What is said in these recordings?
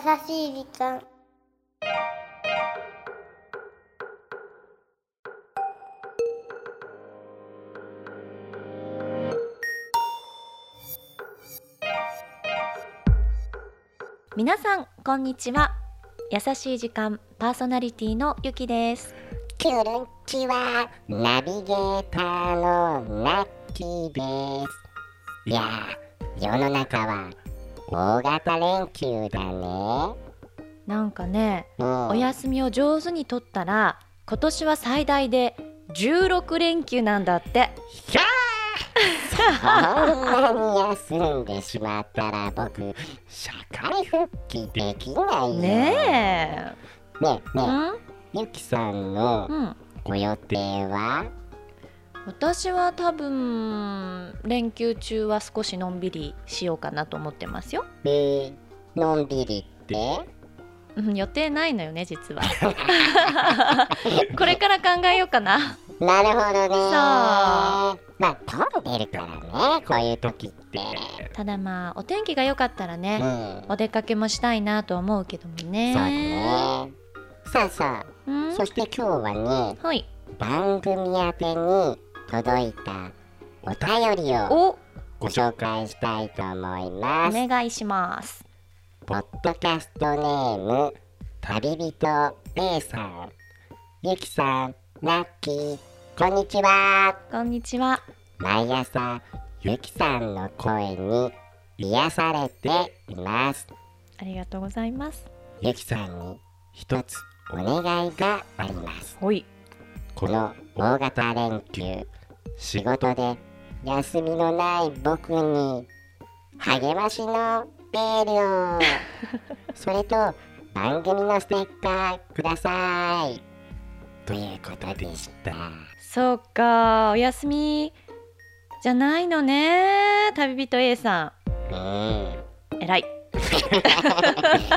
しい時間。皆さんこんにちは。優しい時間パーソナリティのゆきです。キュルンチはナビゲーターのナッキーです。いやー世の中は大型連休だね。なんかねうん。お休みを上手に取ったら今年は最大で16連休なんだって。ひゃー！そんなに休んでしまったら僕社会復帰できないよ。ねねえねえ。うん？えゆきさんのうん。ご予定は？私は多分連休中は少しのんびりしようかなと思ってますよ。えー、のんびりって？うん予定ないのよね実は。これから考えようかな。なるほどね。そう。まあ混んでるからねこういう時って。ただまあお天気が良かったらうね、ん。お出かけもしたいなと思うけどもね。そうだね。さあさうん。あそして今日はねはい。番組宛てに届いたお便りをお。ご紹介したいと思います。お願いします。ポッドキャストネーム旅人 A さん。ゆきさんラッキー。こんにちは。こんにちは。毎朝ゆきさんの声に癒されています。ありがとうございます。ゆきさんに一つお願いがあります。この大型連休仕事で休みのない僕に励ましのエールを。それと番組のステッカーください。ということでした。そうか。お休みじゃないのね。旅人 A さうん。ん偉い。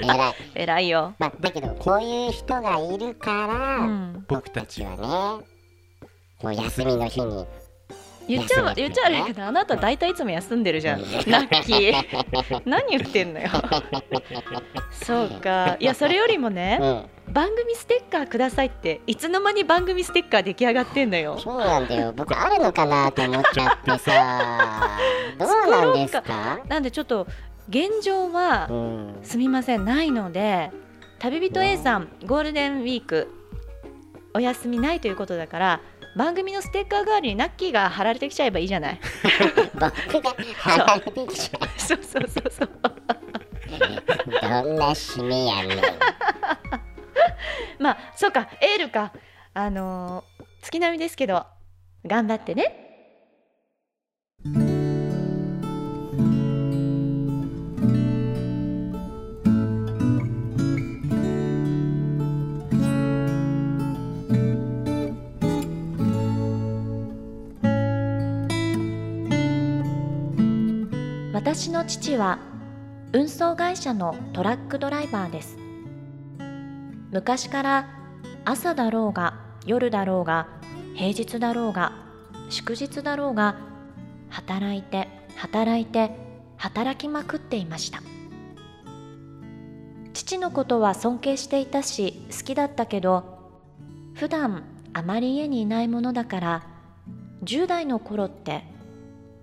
偉い。偉いよ。まあだけどこういう人がいるから、うん。僕たちはねこう休みの日に。言っちゃう言っちゃ悪いけどあなた大体いつも休んでるじゃん。ラッキー何言ってんのよ。そうか。いやそれよりもねうん。番組ステッカーくださいっていつの間に番組ステッカー出来上がってんのよ。そうなんだよ。僕あるのかなと思っちゃってさ。どうなんですか。なんでちょっと現状はうん。すみませんないので旅人 A さんゴールデンウィークお休みないということだから番組のステッカー代わりにナッキーが貼られてきちゃえばいいじゃない。僕が貼られてきちゃそう。そう。そうそうう。どんな締めやねん。まあそうか。エールか。あのー月並みですけど。頑張ってね私の父は運送会社のトラックドライバーです。昔から朝だろうが夜だろうが平日だろうが祝日だろうが働いて働いて働きまくっていました。父のことは尊敬していたし好きだったけど普段あまり家にいないものだから10代の頃って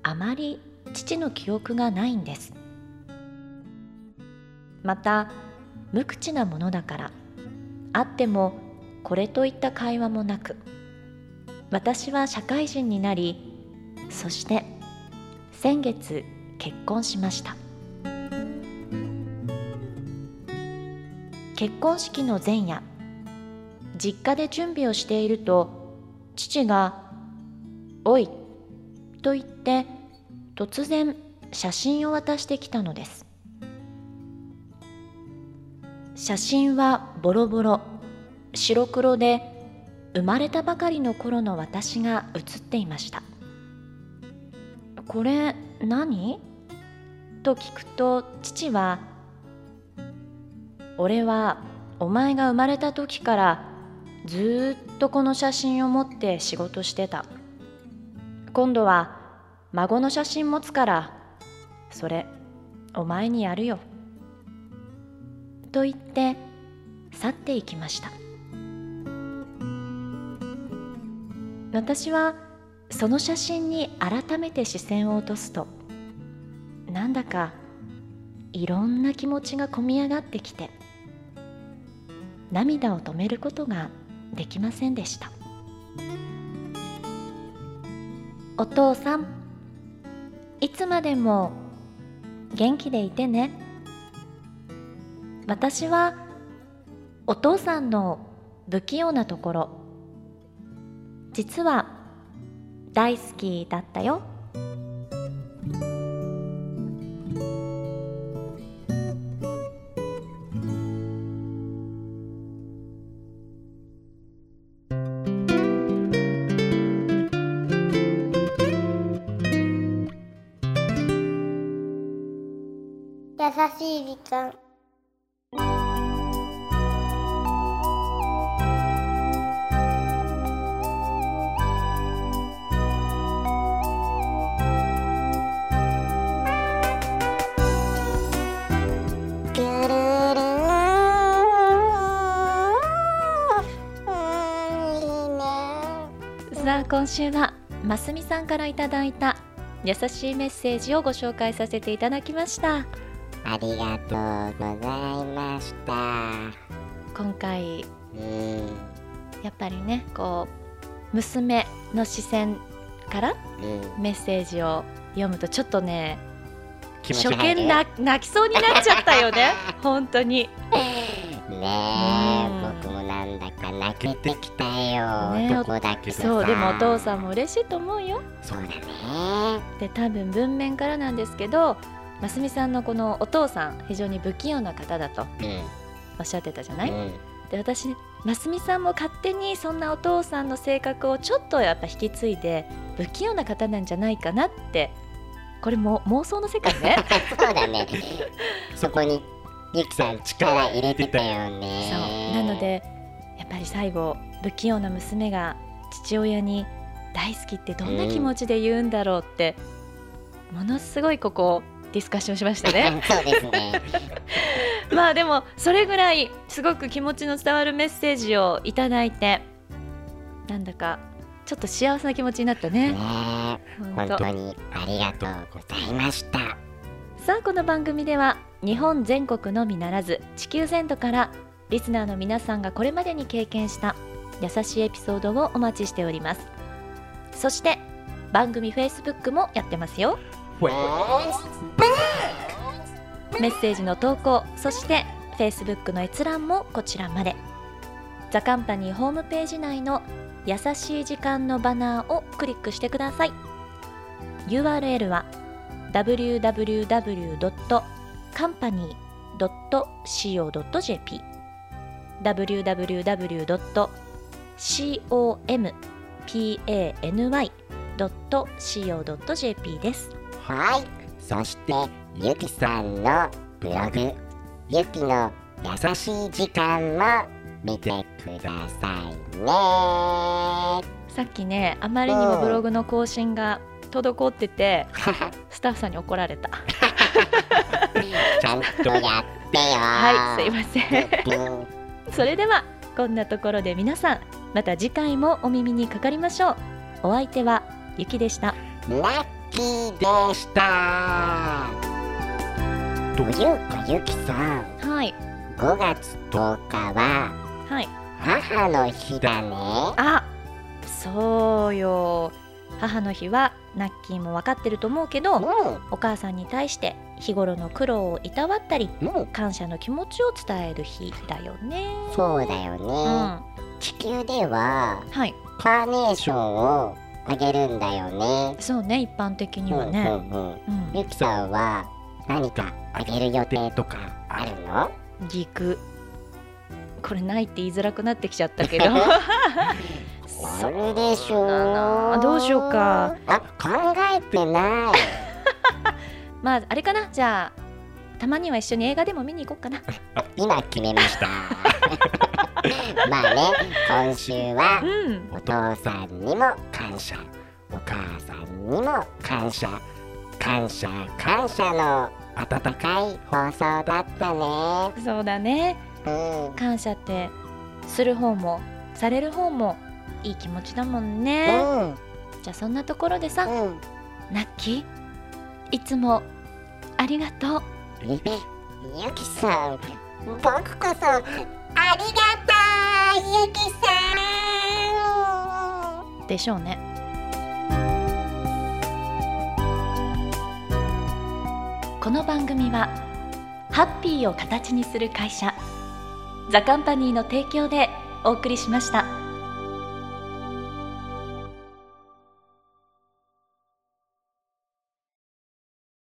あまり父の記憶がないんです。また無口なものだからあってもこれといった会話もなく私は社会人になりそして先月結婚しました。結婚式の前夜実家で準備をしていると父が「おい」と言って突然写真を渡してきたのです。写真はボロボロ白黒で生まれたばかりの頃の私が写っていました。これ何？と聞くと父は「俺はお前が生まれた時からずっとこの写真を持って仕事してた。今度は孫の写真持つからそれお前にやるよ」と言って去っていきました。私はその写真に改めて視線を落とすとなんだかいろんな気持ちがこみ上がってきて涙を止めることができませんでした。お父さんいつまでも元気でいてね。私はお父さんの不器用なところ。実は大好きだったよ。優しい時間。ぐるるうんさあ今週はますみさんからいただいた優しいメッセージをご紹介させていただきました。ありがとうございました。今回うん。やっぱりねこう娘の視線からうん。メッセージを読むとちょっとね気持ち初見な泣きそうになっちゃったよね。本当に。ねえうん。僕もなんだか泣けてきたよ、ね男だけどさ。そうでもお父さんも嬉しいと思うよ。そうだね。で多分文面からなんですけどますみさんのこのお父さん非常に不器用な方だとうん。おっしゃってたじゃない、うん。で私ますみさんも勝手にそんなお父さんの性格をちょっとやっぱ引き継いで不器用な方なんじゃないかなってこれも妄想の世界ね。そうだね。そこにゆきさん力入れてたよね。そう。なのでやっぱり最後不器用な娘が父親に大好きってどんな気持ちで言うんだろうって、ものすごいここディスカッションしましたね。そうですね。まあでもそれぐらいすごく気持ちの伝わるメッセージをいただいてなんだかちょっと幸せな気持ちになったね。ねえ本当。本当にありがとうございました。さあこの番組では日本全国のみならず地球全土からリスナーの皆さんがこれまでに経験した優しいエピソードをお待ちしております。そして番組 Facebook もやってますよメッセージの投稿そして Facebook の閲覧もこちらまで。ザカンパニーホームページ内の優しい時間のバナーをクリックしてください。URL は www.company.co.jp www.company.co.jp ですはい。そしてゆきさんのブログ。ゆきの優しい時間も見てくださいね。さっきねあまりにもブログの更新が滞ってて スタッフさんに怒られた。ちゃんとやってよ。はいすいません。うんそれではこんなところで皆さんまた次回もお耳にかかりましょう。お相手はゆきでしたラッキーでした。というかゆきさん。はい。5月10日ははい。母の日だね。あそうよ。母の日はナッキーも分かってると思うけどうお母さんに対して日頃の苦労をいたわったりんうん。感謝の気持ちを伝える日だよね。そうだよね、うん。は地球ではい。カーネーションをあげるんだよね。そうね一般的にはね、うんうんうん。うん。ゆきさんは何かあげる予定とかあるの？ギクこれないって言いづらくなってきちゃったけど。あるでしょだなどうしようか。あ考えてない。まああれかな？じゃあたまには一緒に映画でも見に行こうかな。今決めました。まあね今週はうん。お父さんにも感謝。お母さんにも感謝。感謝感謝の温かい放送だったね。そうだね。うん。感謝ってする方もされる方もいい気持ちだもんね、うん。じゃあそんなところでさ、うん。ナッキーいつもありがとう。ゆきさん。僕こそありがとうゆきさんでしょうねこの番組はハッピーを形にする会社ザカンパニーの提供でお送りしました。